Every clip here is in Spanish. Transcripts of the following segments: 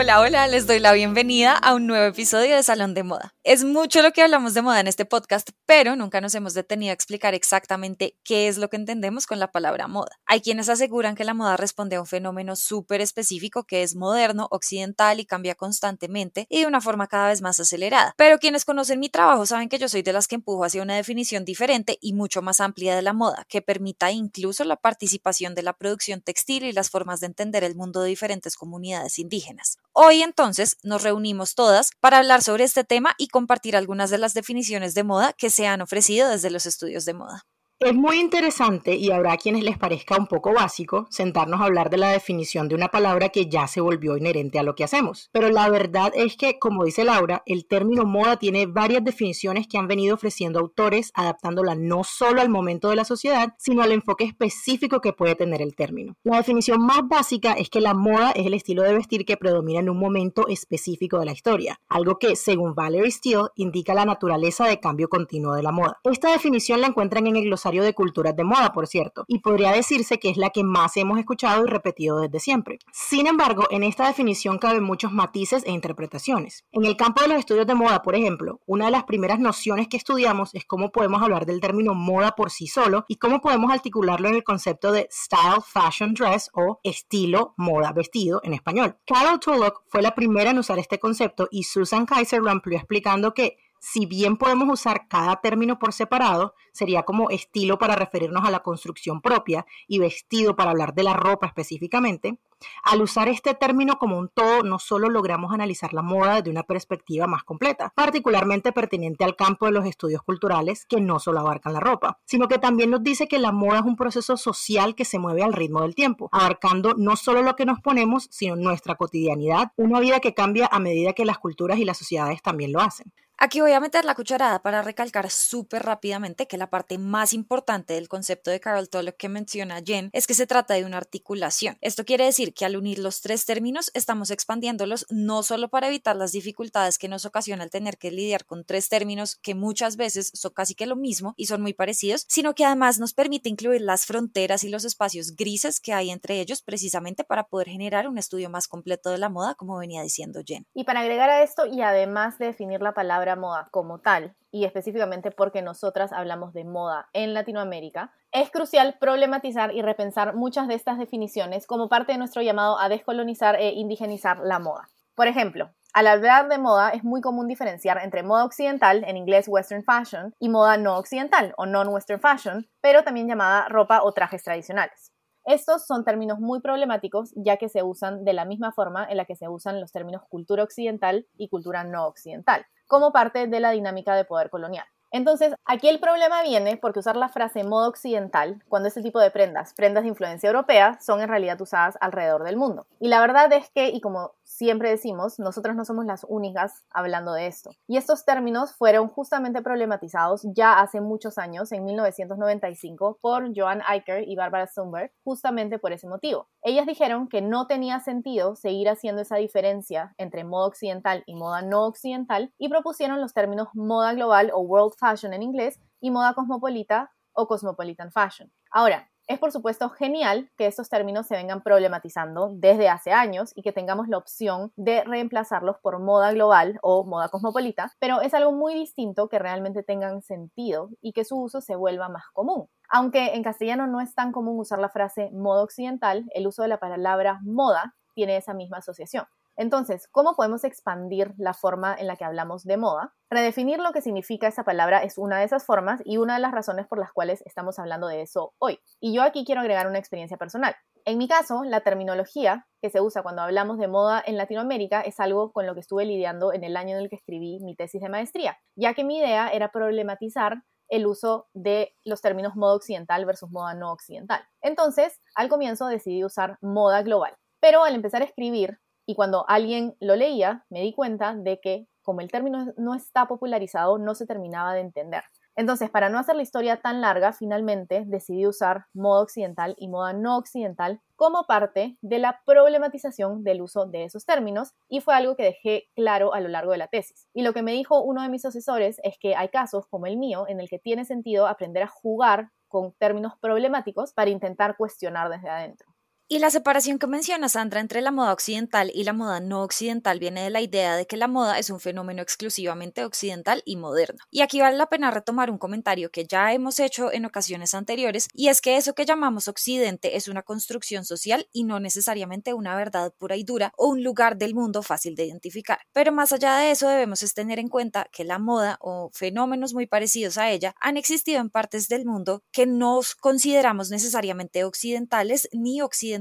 Hola, hola, les doy la bienvenida a un nuevo episodio de Salón de Moda. Es mucho lo que hablamos de moda en este podcast, pero nunca nos hemos detenido a explicar exactamente qué es lo que entendemos con la palabra moda. Hay quienes aseguran que la moda responde a un fenómeno súper específico que es moderno, occidental y cambia constantemente y de una forma cada vez más acelerada. Pero quienes conocen mi trabajo saben que yo soy de las que empujo hacia una definición diferente y mucho más amplia de la moda, que permita incluso la participación de la producción textil y las formas de entender el mundo de diferentes comunidades indígenas. Hoy entonces nos reunimos todas para hablar sobre este tema y compartir algunas de las definiciones de moda que se han ofrecido desde los estudios de moda. Es muy interesante y habrá quienes les parezca un poco básico sentarnos a hablar de la definición de una palabra que ya se volvió inherente a lo que hacemos. Pero la verdad es que, como dice Laura, el término moda tiene varias definiciones que han venido ofreciendo autores, adaptándola no solo al momento de la sociedad, sino al enfoque específico que puede tener el término. La definición más básica es que la moda es el estilo de vestir que predomina en un momento específico de la historia, algo que, según Valerie Steele, indica la naturaleza de cambio continuo de la moda. Esta definición la encuentran en el glosario de Culturas de Moda, por cierto, y podría decirse que es la que más hemos escuchado y repetido desde siempre. Sin embargo, en esta definición caben muchos matices e interpretaciones. En el campo de los estudios de moda, por ejemplo, una de las primeras nociones que estudiamos es cómo podemos hablar del término moda por sí solo y cómo podemos articularlo en el concepto de style, fashion, dress o estilo, moda, vestido en español. Carol Tulloch fue la primera en usar este concepto y Susan Kaiser lo amplió explicando que si bien podemos usar cada término por separado, sería como estilo para referirnos a la construcción propia y vestido para hablar de la ropa específicamente, al usar este término como un todo, no solo logramos analizar la moda desde una perspectiva más completa, particularmente pertinente al campo de los estudios culturales que no solo abarcan la ropa, sino que también nos dice que la moda es un proceso social que se mueve al ritmo del tiempo, abarcando no solo lo que nos ponemos, sino nuestra cotidianidad, una vida que cambia a medida que las culturas y las sociedades también lo hacen. Aquí voy a meter la cucharada para recalcar súper rápidamente que la parte más importante del concepto de Carol Tulloch que menciona Jen es que se trata de una articulación. Esto quiere decir que al unir los tres términos estamos expandiéndolos no solo para evitar las dificultades que nos ocasiona el tener que lidiar con tres términos que muchas veces son casi que lo mismo y son muy parecidos, sino que además nos permite incluir las fronteras y los espacios grises que hay entre ellos precisamente para poder generar un estudio más completo de la moda, como venía diciendo Jen. Y para agregar a esto y además de definir la palabra moda como tal, y específicamente porque nosotras hablamos de moda en Latinoamérica, es crucial problematizar y repensar muchas de estas definiciones como parte de nuestro llamado a descolonizar e indigenizar la moda. Por ejemplo, al hablar de moda es muy común diferenciar entre moda occidental, en inglés western fashion, y moda no occidental o non-western fashion, pero también llamada ropa o trajes tradicionales. Estos son términos muy problemáticos ya que se usan de la misma forma en la que se usan los términos cultura occidental y cultura no occidental como parte de la dinámica de poder colonial. Entonces, aquí el problema viene porque usar la frase modo occidental, cuando este tipo de prendas, prendas de influencia europea, son en realidad usadas alrededor del mundo. Y la verdad es que, y como siempre decimos, nosotros no somos las únicas hablando de esto. Y estos términos fueron justamente problematizados ya hace muchos años, en 1995, por Joan Eicher y Barbara Sumberg, justamente por ese motivo. Ellas dijeron que no tenía sentido seguir haciendo esa diferencia entre moda occidental y moda no occidental y propusieron los términos moda global o world fashion en inglés y moda cosmopolita o cosmopolitan fashion. Ahora, es por supuesto genial que estos términos se vengan problematizando desde hace años y que tengamos la opción de reemplazarlos por moda global o moda cosmopolita, pero es algo muy distinto que realmente tengan sentido y que su uso se vuelva más común. Aunque en castellano no es tan común usar la frase moda occidental, el uso de la palabra moda tiene esa misma asociación. Entonces, ¿cómo podemos expandir la forma en la que hablamos de moda? Redefinir lo que significa esa palabra es una de esas formas y una de las razones por las cuales estamos hablando de eso hoy. Y yo aquí quiero agregar una experiencia personal. En mi caso, la terminología que se usa cuando hablamos de moda en Latinoamérica es algo con lo que estuve lidiando en el año en el que escribí mi tesis de maestría, ya que mi idea era problematizar el uso de los términos moda occidental versus moda no occidental. Entonces, al comienzo decidí usar moda global, pero al empezar a escribir Y cuando alguien lo leía, me di cuenta de que como el término no está popularizado, no se terminaba de entender. Entonces, para no hacer la historia tan larga, finalmente decidí usar moda occidental y moda no occidental como parte de la problematización del uso de esos términos y fue algo que dejé claro a lo largo de la tesis. Y lo que me dijo uno de mis asesores es que hay casos como el mío en el que tiene sentido aprender a jugar con términos problemáticos para intentar cuestionar desde adentro. Y la separación que menciona Sandra entre la moda occidental y la moda no occidental viene de la idea de que la moda es un fenómeno exclusivamente occidental y moderno. Y aquí vale la pena retomar un comentario que ya hemos hecho en ocasiones anteriores, y es que eso que llamamos occidente es una construcción social y no necesariamente una verdad pura y dura o un lugar del mundo fácil de identificar. Pero más allá de eso debemos tener en cuenta que la moda o fenómenos muy parecidos a ella han existido en partes del mundo que no consideramos necesariamente occidentales ni occidentales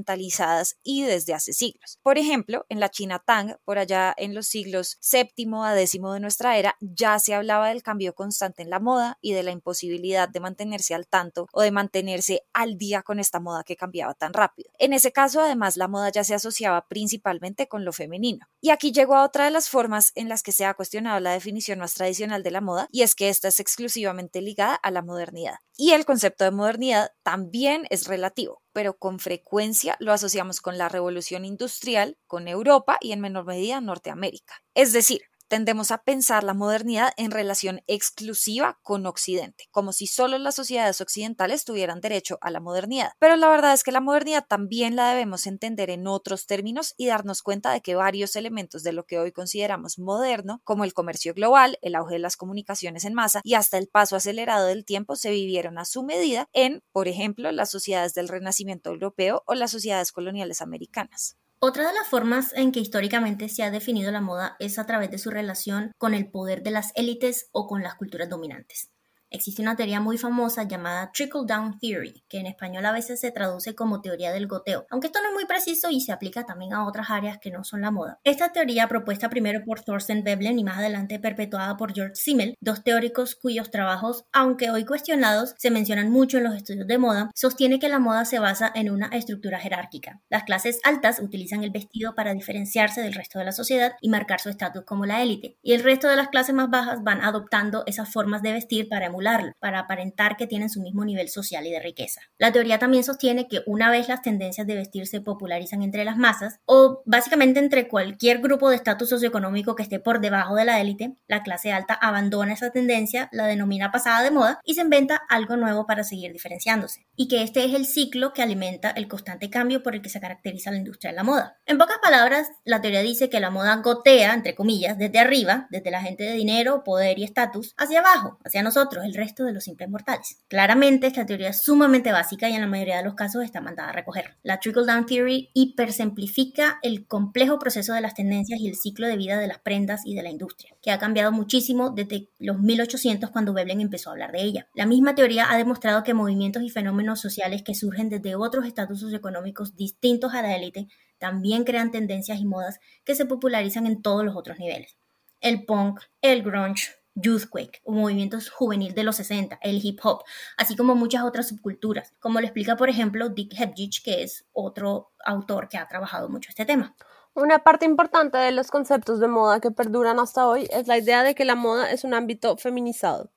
y desde hace siglos. Por ejemplo, en la China Tang, por allá en los siglos séptimo a décimo de nuestra era, ya se hablaba del cambio constante en la moda y de la imposibilidad de mantenerse al tanto o de mantenerse al día con esta moda que cambiaba tan rápido. En ese caso, además, la moda ya se asociaba principalmente con lo femenino. Y aquí llegó a otra de las formas en las que se ha cuestionado la definición más tradicional de la moda, y es que esta es exclusivamente ligada a la modernidad. Y el concepto de modernidad también es relativo, pero con frecuencia lo asociamos con la revolución industrial, con Europa y en menor medida Norteamérica. Es decir, tendemos a pensar la modernidad en relación exclusiva con Occidente, como si solo las sociedades occidentales tuvieran derecho a la modernidad. Pero la verdad es que la modernidad también la debemos entender en otros términos y darnos cuenta de que varios elementos de lo que hoy consideramos moderno, como el comercio global, el auge de las comunicaciones en masa y hasta el paso acelerado del tiempo, se vivieron a su medida en, por ejemplo, las sociedades del Renacimiento europeo o las sociedades coloniales americanas. Otra de las formas en que históricamente se ha definido la moda es a través de su relación con el poder de las élites o con las culturas dominantes. Existe una teoría muy famosa llamada Trickle Down Theory, que en español a veces se traduce como teoría del goteo, aunque esto no es muy preciso y se aplica también a otras áreas que no son la moda. Esta teoría, propuesta primero por Thorsten Veblen y más adelante perpetuada por George Simmel, dos teóricos cuyos trabajos, aunque hoy cuestionados, se mencionan mucho en los estudios de moda, sostiene que la moda se basa en una estructura jerárquica. Las clases altas utilizan el vestido para diferenciarse del resto de la sociedad y marcar su estatus como la élite, y el resto de las clases más bajas van adoptando esas formas de vestir para para aparentar que tienen su mismo nivel social y de riqueza. La teoría también sostiene que una vez las tendencias de vestir se popularizan entre las masas, o básicamente entre cualquier grupo de estatus socioeconómico que esté por debajo de la élite, la clase alta abandona esa tendencia, la denomina pasada de moda y se inventa algo nuevo para seguir diferenciándose. Y que este es el ciclo que alimenta el constante cambio por el que se caracteriza la industria de la moda. En pocas palabras, la teoría dice que la moda gotea, entre comillas, desde arriba, desde la gente de dinero, poder y estatus, hacia abajo, hacia nosotros, el resto de los simples mortales. Claramente, esta teoría es sumamente básica y en la mayoría de los casos está mandada a recoger. La Trickle-Down Theory hipersimplifica el complejo proceso de las tendencias y el ciclo de vida de las prendas y de la industria, que ha cambiado muchísimo desde los 1800 cuando Veblen empezó a hablar de ella. La misma teoría ha demostrado que movimientos y fenómenos sociales que surgen desde otros estatus socioeconómicos distintos a la élite también crean tendencias y modas que se popularizan en todos los otros niveles. El punk, el grunge, Youthquake, un movimiento juvenil de los 60, el hip hop, así como muchas otras subculturas, como lo explica por ejemplo Dick Hebgich, que es otro autor que ha trabajado mucho este tema. Una parte importante de los conceptos de moda que perduran hasta hoy es la idea de que la moda es un ámbito feminizado.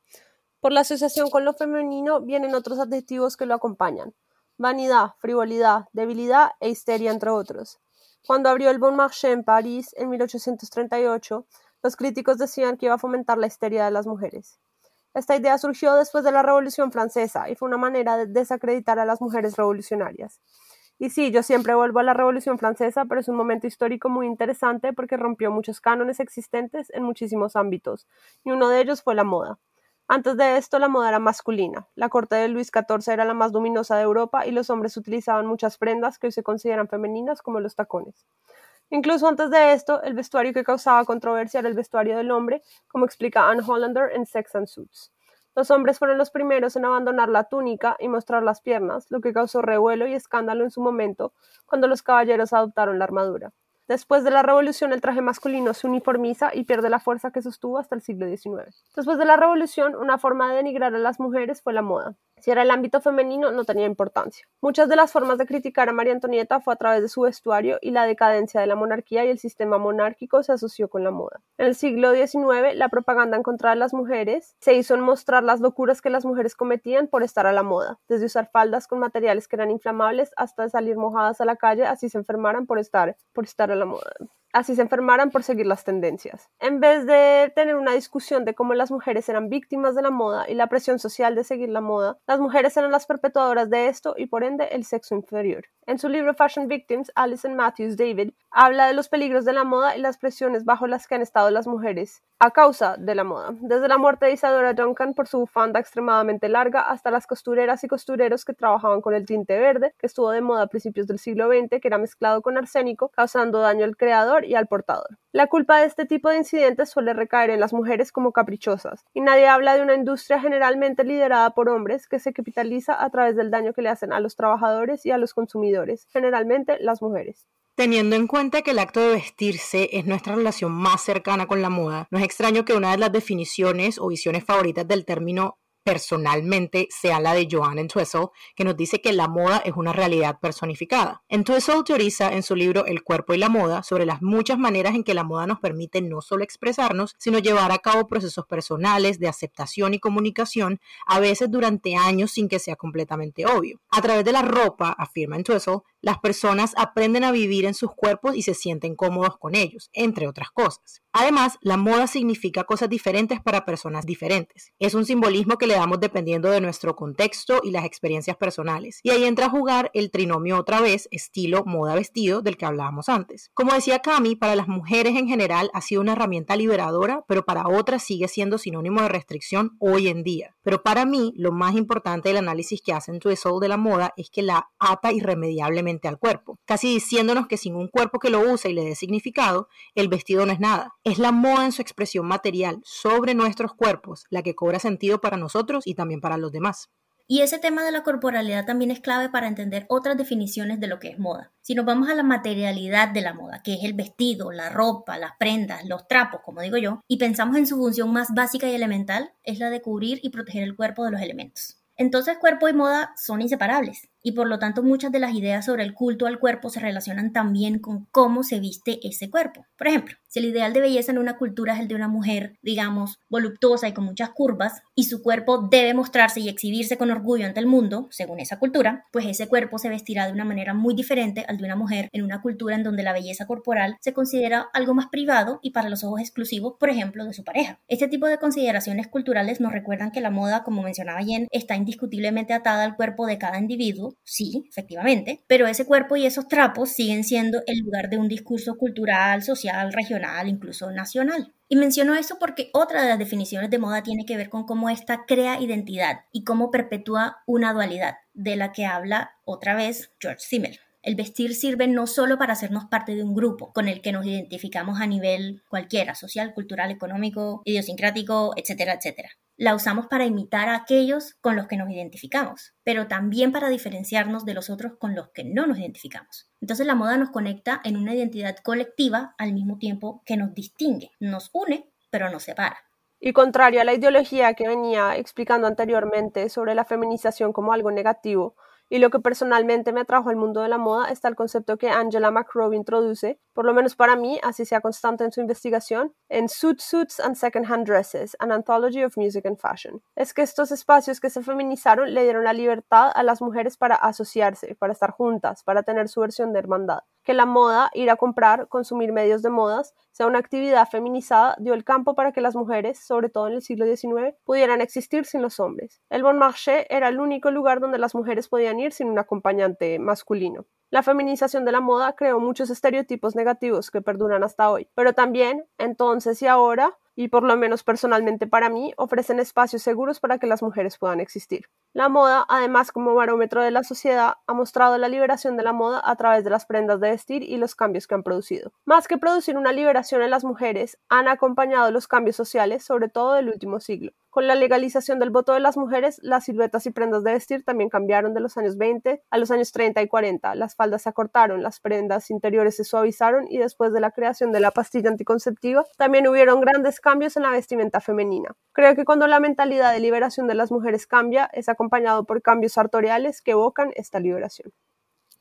Por la asociación con lo femenino vienen otros adjetivos que lo acompañan. Vanidad, frivolidad, debilidad e histeria, entre otros. Cuando abrió el Bon Marché en París en 1838, los críticos decían que iba a fomentar la histeria de las mujeres. Esta idea surgió después de la Revolución Francesa y fue una manera de desacreditar a las mujeres revolucionarias. Y sí, yo siempre vuelvo a la Revolución Francesa, pero es un momento histórico muy interesante porque rompió muchos cánones existentes en muchísimos ámbitos, y uno de ellos fue la moda. Antes de esto, la moda era masculina. La corte de Luis XIV era la más luminosa de Europa y los hombres utilizaban muchas prendas que hoy se consideran femeninas, como los tacones. Incluso antes de esto, el vestuario que causaba controversia era el vestuario del hombre, como explica Anne Hollander en Sex and Suits. Los hombres fueron los primeros en abandonar la túnica y mostrar las piernas, lo que causó revuelo y escándalo en su momento cuando los caballeros adoptaron la armadura. Después de la revolución, el traje masculino se uniformiza y pierde la fuerza que sostuvo hasta el siglo XIX. Después de la revolución, una forma de denigrar a las mujeres fue la moda. Si era el ámbito femenino, no tenía importancia. Muchas de las formas de criticar a María Antonieta fue a través de su vestuario y la decadencia de la monarquía y el sistema monárquico se asoció con la moda. En el siglo XIX, la propaganda en contra de las mujeres se hizo en mostrar las locuras que las mujeres cometían por estar a la moda, desde usar faldas con materiales que eran inflamables hasta salir mojadas a la calle así se enfermaran por estar, por estar a la moda así se enfermaran por seguir las tendencias. En vez de tener una discusión de cómo las mujeres eran víctimas de la moda y la presión social de seguir la moda, las mujeres eran las perpetuadoras de esto y por ende el sexo inferior. En su libro Fashion Victims, Alison Matthews David habla de los peligros de la moda y las presiones bajo las que han estado las mujeres a causa de la moda, desde la muerte de Isadora Duncan por su bufanda extremadamente larga hasta las costureras y costureros que trabajaban con el tinte verde, que estuvo de moda a principios del siglo XX, que era mezclado con arsénico, causando daño al creador y al portador. La culpa de este tipo de incidentes suele recaer en las mujeres como caprichosas, y nadie habla de una industria generalmente liderada por hombres que se capitaliza a través del daño que le hacen a los trabajadores y a los consumidores, generalmente las mujeres. Teniendo en cuenta que el acto de vestirse es nuestra relación más cercana con la moda, no es extraño que una de las definiciones o visiones favoritas del término personalmente sea la de Joan Entwistle, que nos dice que la moda es una realidad personificada. Entwistle teoriza en su libro El cuerpo y la moda sobre las muchas maneras en que la moda nos permite no solo expresarnos, sino llevar a cabo procesos personales de aceptación y comunicación, a veces durante años sin que sea completamente obvio. A través de la ropa, afirma Entwistle, las personas aprenden a vivir en sus cuerpos y se sienten cómodos con ellos, entre otras cosas. Además, la moda significa cosas diferentes para personas diferentes. Es un simbolismo que le damos dependiendo de nuestro contexto y las experiencias personales. Y ahí entra a jugar el trinomio otra vez, estilo moda-vestido del que hablábamos antes. Como decía Cami, para las mujeres en general ha sido una herramienta liberadora, pero para otras sigue siendo sinónimo de restricción hoy en día. Pero para mí, lo más importante del análisis que hacen Soul de la moda es que la ata irremediablemente al cuerpo, casi diciéndonos que sin un cuerpo que lo usa y le dé significado, el vestido no es nada. Es la moda en su expresión material sobre nuestros cuerpos la que cobra sentido para nosotros y también para los demás. Y ese tema de la corporalidad también es clave para entender otras definiciones de lo que es moda. Si nos vamos a la materialidad de la moda, que es el vestido, la ropa, las prendas, los trapos, como digo yo, y pensamos en su función más básica y elemental, es la de cubrir y proteger el cuerpo de los elementos. Entonces cuerpo y moda son inseparables y por lo tanto muchas de las ideas sobre el culto al cuerpo se relacionan también con cómo se viste ese cuerpo. Por ejemplo, si el ideal de belleza en una cultura es el de una mujer, digamos, voluptuosa y con muchas curvas, y su cuerpo debe mostrarse y exhibirse con orgullo ante el mundo, según esa cultura, pues ese cuerpo se vestirá de una manera muy diferente al de una mujer en una cultura en donde la belleza corporal se considera algo más privado y para los ojos exclusivos, por ejemplo, de su pareja. Este tipo de consideraciones culturales nos recuerdan que la moda, como mencionaba Jen, está indiscutiblemente atada al cuerpo de cada individuo sí, efectivamente, pero ese cuerpo y esos trapos siguen siendo el lugar de un discurso cultural, social, regional, incluso nacional. Y menciono eso porque otra de las definiciones de moda tiene que ver con cómo ésta crea identidad y cómo perpetúa una dualidad, de la que habla otra vez George Simmel. El vestir sirve no solo para hacernos parte de un grupo con el que nos identificamos a nivel cualquiera, social, cultural, económico, idiosincrático, etcétera, etcétera. La usamos para imitar a aquellos con los que nos identificamos, pero también para diferenciarnos de los otros con los que no nos identificamos. Entonces la moda nos conecta en una identidad colectiva al mismo tiempo que nos distingue, nos une, pero nos separa. Y contrario a la ideología que venía explicando anteriormente sobre la feminización como algo negativo, y lo que personalmente me atrajo al mundo de la moda está el concepto que Angela McRowe introduce, por lo menos para mí, así sea constante en su investigación, en Suit Suits and Secondhand Dresses, an Anthology of Music and Fashion. Es que estos espacios que se feminizaron le dieron la libertad a las mujeres para asociarse, para estar juntas, para tener su versión de hermandad que la moda, ir a comprar, consumir medios de modas, sea una actividad feminizada, dio el campo para que las mujeres, sobre todo en el siglo XIX, pudieran existir sin los hombres. El Bon Marché era el único lugar donde las mujeres podían ir sin un acompañante masculino. La feminización de la moda creó muchos estereotipos negativos que perduran hasta hoy, pero también, entonces y ahora, y por lo menos personalmente para mí, ofrecen espacios seguros para que las mujeres puedan existir. La moda, además como barómetro de la sociedad, ha mostrado la liberación de la moda a través de las prendas de vestir y los cambios que han producido. Más que producir una liberación en las mujeres, han acompañado los cambios sociales, sobre todo del último siglo. Con la legalización del voto de las mujeres, las siluetas y prendas de vestir también cambiaron de los años 20 a los años 30 y 40. Las faldas se acortaron, las prendas interiores se suavizaron y después de la creación de la pastilla anticonceptiva, también hubieron grandes cambios en la vestimenta femenina. Creo que cuando la mentalidad de liberación de las mujeres cambia, esa acompañado por cambios sartoriales que evocan esta liberación.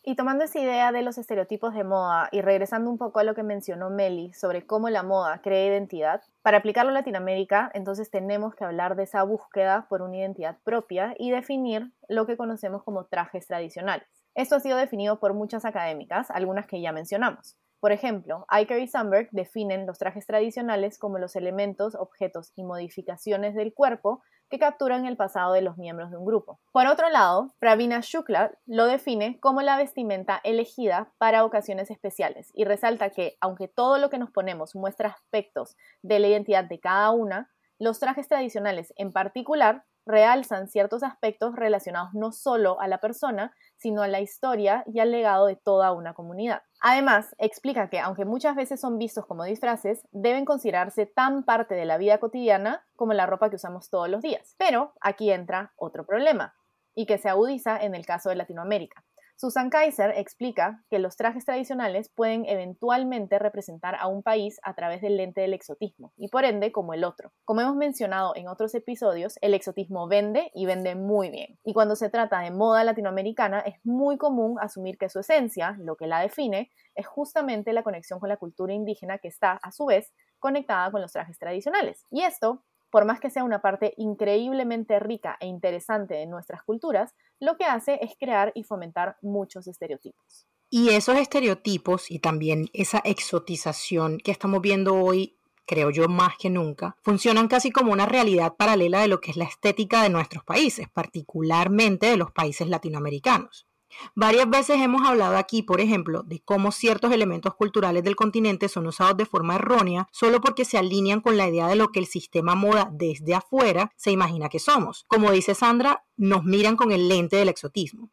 Y tomando esa idea de los estereotipos de moda y regresando un poco a lo que mencionó Meli sobre cómo la moda crea identidad, para aplicarlo a Latinoamérica, entonces tenemos que hablar de esa búsqueda por una identidad propia y definir lo que conocemos como trajes tradicionales. Esto ha sido definido por muchas académicas, algunas que ya mencionamos. Por ejemplo, Iker y Sandberg definen los trajes tradicionales como los elementos, objetos y modificaciones del cuerpo que capturan el pasado de los miembros de un grupo. Por otro lado, Pravina Shukla lo define como la vestimenta elegida para ocasiones especiales y resalta que, aunque todo lo que nos ponemos muestra aspectos de la identidad de cada una, los trajes tradicionales en particular realzan ciertos aspectos relacionados no solo a la persona, sino a la historia y al legado de toda una comunidad. Además, explica que, aunque muchas veces son vistos como disfraces, deben considerarse tan parte de la vida cotidiana como la ropa que usamos todos los días. Pero aquí entra otro problema, y que se agudiza en el caso de Latinoamérica. Susan Kaiser explica que los trajes tradicionales pueden eventualmente representar a un país a través del lente del exotismo y por ende como el otro. Como hemos mencionado en otros episodios, el exotismo vende y vende muy bien. Y cuando se trata de moda latinoamericana es muy común asumir que su esencia, lo que la define, es justamente la conexión con la cultura indígena que está a su vez conectada con los trajes tradicionales. Y esto por más que sea una parte increíblemente rica e interesante de nuestras culturas, lo que hace es crear y fomentar muchos estereotipos. Y esos estereotipos y también esa exotización que estamos viendo hoy, creo yo más que nunca, funcionan casi como una realidad paralela de lo que es la estética de nuestros países, particularmente de los países latinoamericanos. Varias veces hemos hablado aquí, por ejemplo, de cómo ciertos elementos culturales del continente son usados de forma errónea solo porque se alinean con la idea de lo que el sistema moda desde afuera se imagina que somos. Como dice Sandra, nos miran con el lente del exotismo.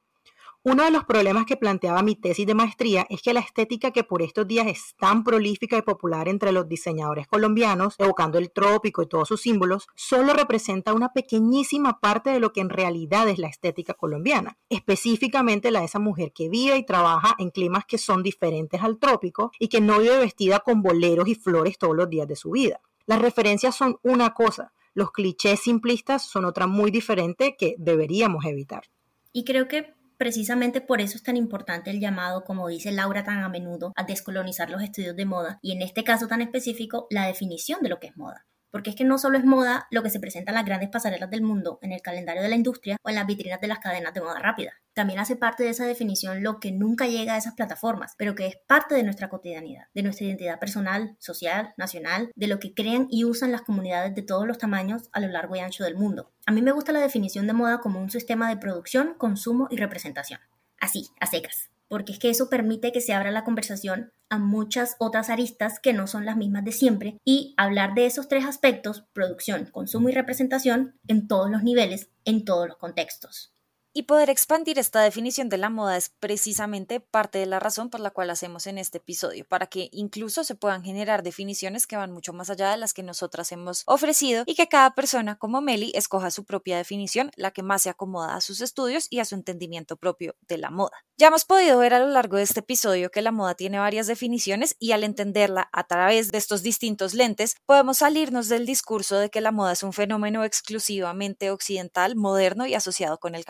Uno de los problemas que planteaba mi tesis de maestría es que la estética que por estos días es tan prolífica y popular entre los diseñadores colombianos, evocando el trópico y todos sus símbolos, solo representa una pequeñísima parte de lo que en realidad es la estética colombiana, específicamente la de esa mujer que vive y trabaja en climas que son diferentes al trópico y que no vive vestida con boleros y flores todos los días de su vida. Las referencias son una cosa, los clichés simplistas son otra muy diferente que deberíamos evitar. Y creo que Precisamente por eso es tan importante el llamado, como dice Laura tan a menudo, a descolonizar los estudios de moda y en este caso tan específico, la definición de lo que es moda porque es que no solo es moda lo que se presenta en las grandes pasarelas del mundo, en el calendario de la industria o en las vitrinas de las cadenas de moda rápida. También hace parte de esa definición lo que nunca llega a esas plataformas, pero que es parte de nuestra cotidianidad, de nuestra identidad personal, social, nacional, de lo que crean y usan las comunidades de todos los tamaños a lo largo y ancho del mundo. A mí me gusta la definición de moda como un sistema de producción, consumo y representación. Así, a secas porque es que eso permite que se abra la conversación a muchas otras aristas que no son las mismas de siempre y hablar de esos tres aspectos, producción, consumo y representación, en todos los niveles, en todos los contextos. Y poder expandir esta definición de la moda es precisamente parte de la razón por la cual hacemos en este episodio, para que incluso se puedan generar definiciones que van mucho más allá de las que nosotras hemos ofrecido y que cada persona como Meli escoja su propia definición, la que más se acomoda a sus estudios y a su entendimiento propio de la moda. Ya hemos podido ver a lo largo de este episodio que la moda tiene varias definiciones y al entenderla a través de estos distintos lentes podemos salirnos del discurso de que la moda es un fenómeno exclusivamente occidental, moderno y asociado con el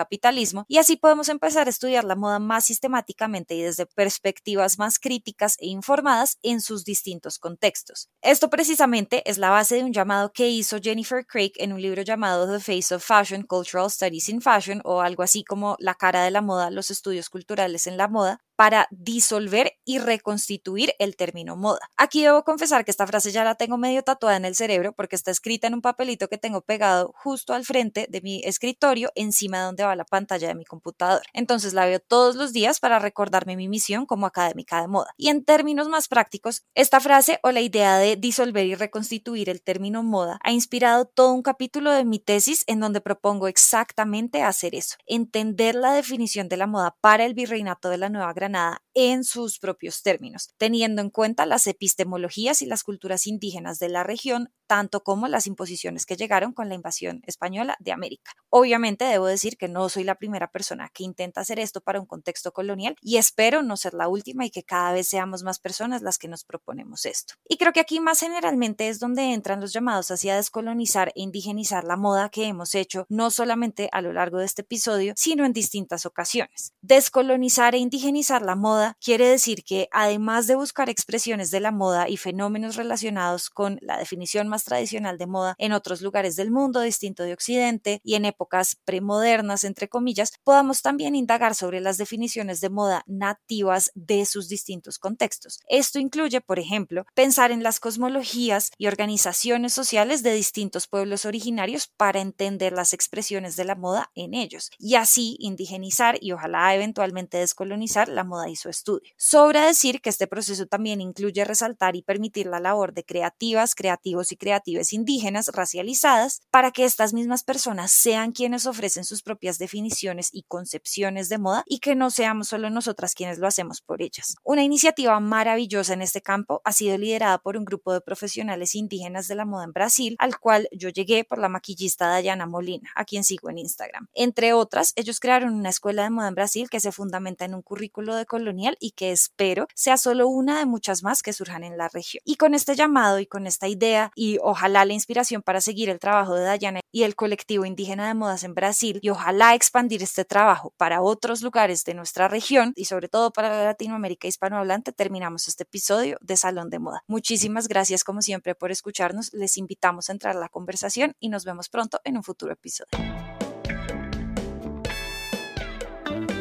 y así podemos empezar a estudiar la moda más sistemáticamente y desde perspectivas más críticas e informadas en sus distintos contextos. Esto precisamente es la base de un llamado que hizo Jennifer Craig en un libro llamado The Face of Fashion, Cultural Studies in Fashion o algo así como La cara de la moda, los estudios culturales en la moda para disolver y reconstituir el término moda. Aquí debo confesar que esta frase ya la tengo medio tatuada en el cerebro porque está escrita en un papelito que tengo pegado justo al frente de mi escritorio, encima de donde va la pantalla de mi computador. Entonces la veo todos los días para recordarme mi misión como académica de moda. Y en términos más prácticos, esta frase o la idea de disolver y reconstituir el término moda ha inspirado todo un capítulo de mi tesis en donde propongo exactamente hacer eso, entender la definición de la moda para el virreinato de la Nueva Granada en sus propios términos, teniendo en cuenta las epistemologías y las culturas indígenas de la región, tanto como las imposiciones que llegaron con la invasión española de América. Obviamente debo decir que no soy la primera persona que intenta hacer esto para un contexto colonial y espero no ser la última y que cada vez seamos más personas las que nos proponemos esto. Y creo que aquí más generalmente es donde entran los llamados hacia descolonizar e indigenizar la moda que hemos hecho no solamente a lo largo de este episodio, sino en distintas ocasiones. Descolonizar e indigenizar la moda quiere decir que además de buscar expresiones de la moda y fenómenos relacionados con la definición más tradicional de moda en otros lugares del mundo distinto de Occidente y en épocas premodernas, entre comillas, podamos también indagar sobre las definiciones de moda nativas de sus distintos contextos. Esto incluye, por ejemplo, pensar en las cosmologías y organizaciones sociales de distintos pueblos originarios para entender las expresiones de la moda en ellos y así indigenizar y ojalá eventualmente descolonizar la moda y su estudio. Sobra decir que este proceso también incluye resaltar y permitir la labor de creativas, creativos y creatives indígenas racializadas para que estas mismas personas sean quienes ofrecen sus propias definiciones y concepciones de moda y que no seamos solo nosotras quienes lo hacemos por ellas. Una iniciativa maravillosa en este campo ha sido liderada por un grupo de profesionales indígenas de la moda en Brasil, al cual yo llegué por la maquillista Dayana Molina, a quien sigo en Instagram. Entre otras, ellos crearon una escuela de moda en Brasil que se fundamenta en un currículo de colonial y que espero sea solo una de muchas más que surjan en la región. Y con este llamado y con esta idea y ojalá la inspiración para seguir el trabajo de Dayana y el colectivo indígena de modas en Brasil y ojalá expandir este trabajo para otros lugares de nuestra región y sobre todo para la Latinoamérica hispanohablante, terminamos este episodio de Salón de Moda. Muchísimas gracias como siempre por escucharnos, les invitamos a entrar a la conversación y nos vemos pronto en un futuro episodio.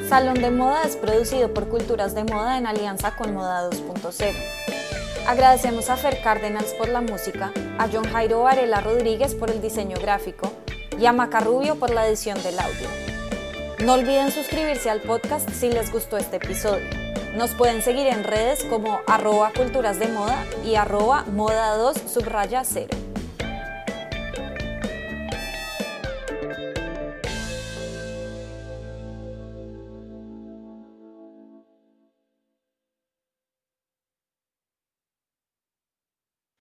Salón de Moda es producido por Culturas de Moda en alianza con Moda 2.0. Agradecemos a Fer Cárdenas por la música, a John Jairo Varela Rodríguez por el diseño gráfico y a Maca Rubio por la edición del audio. No olviden suscribirse al podcast si les gustó este episodio. Nos pueden seguir en redes como arroba culturas de moda y arroba moda 2 subraya 0.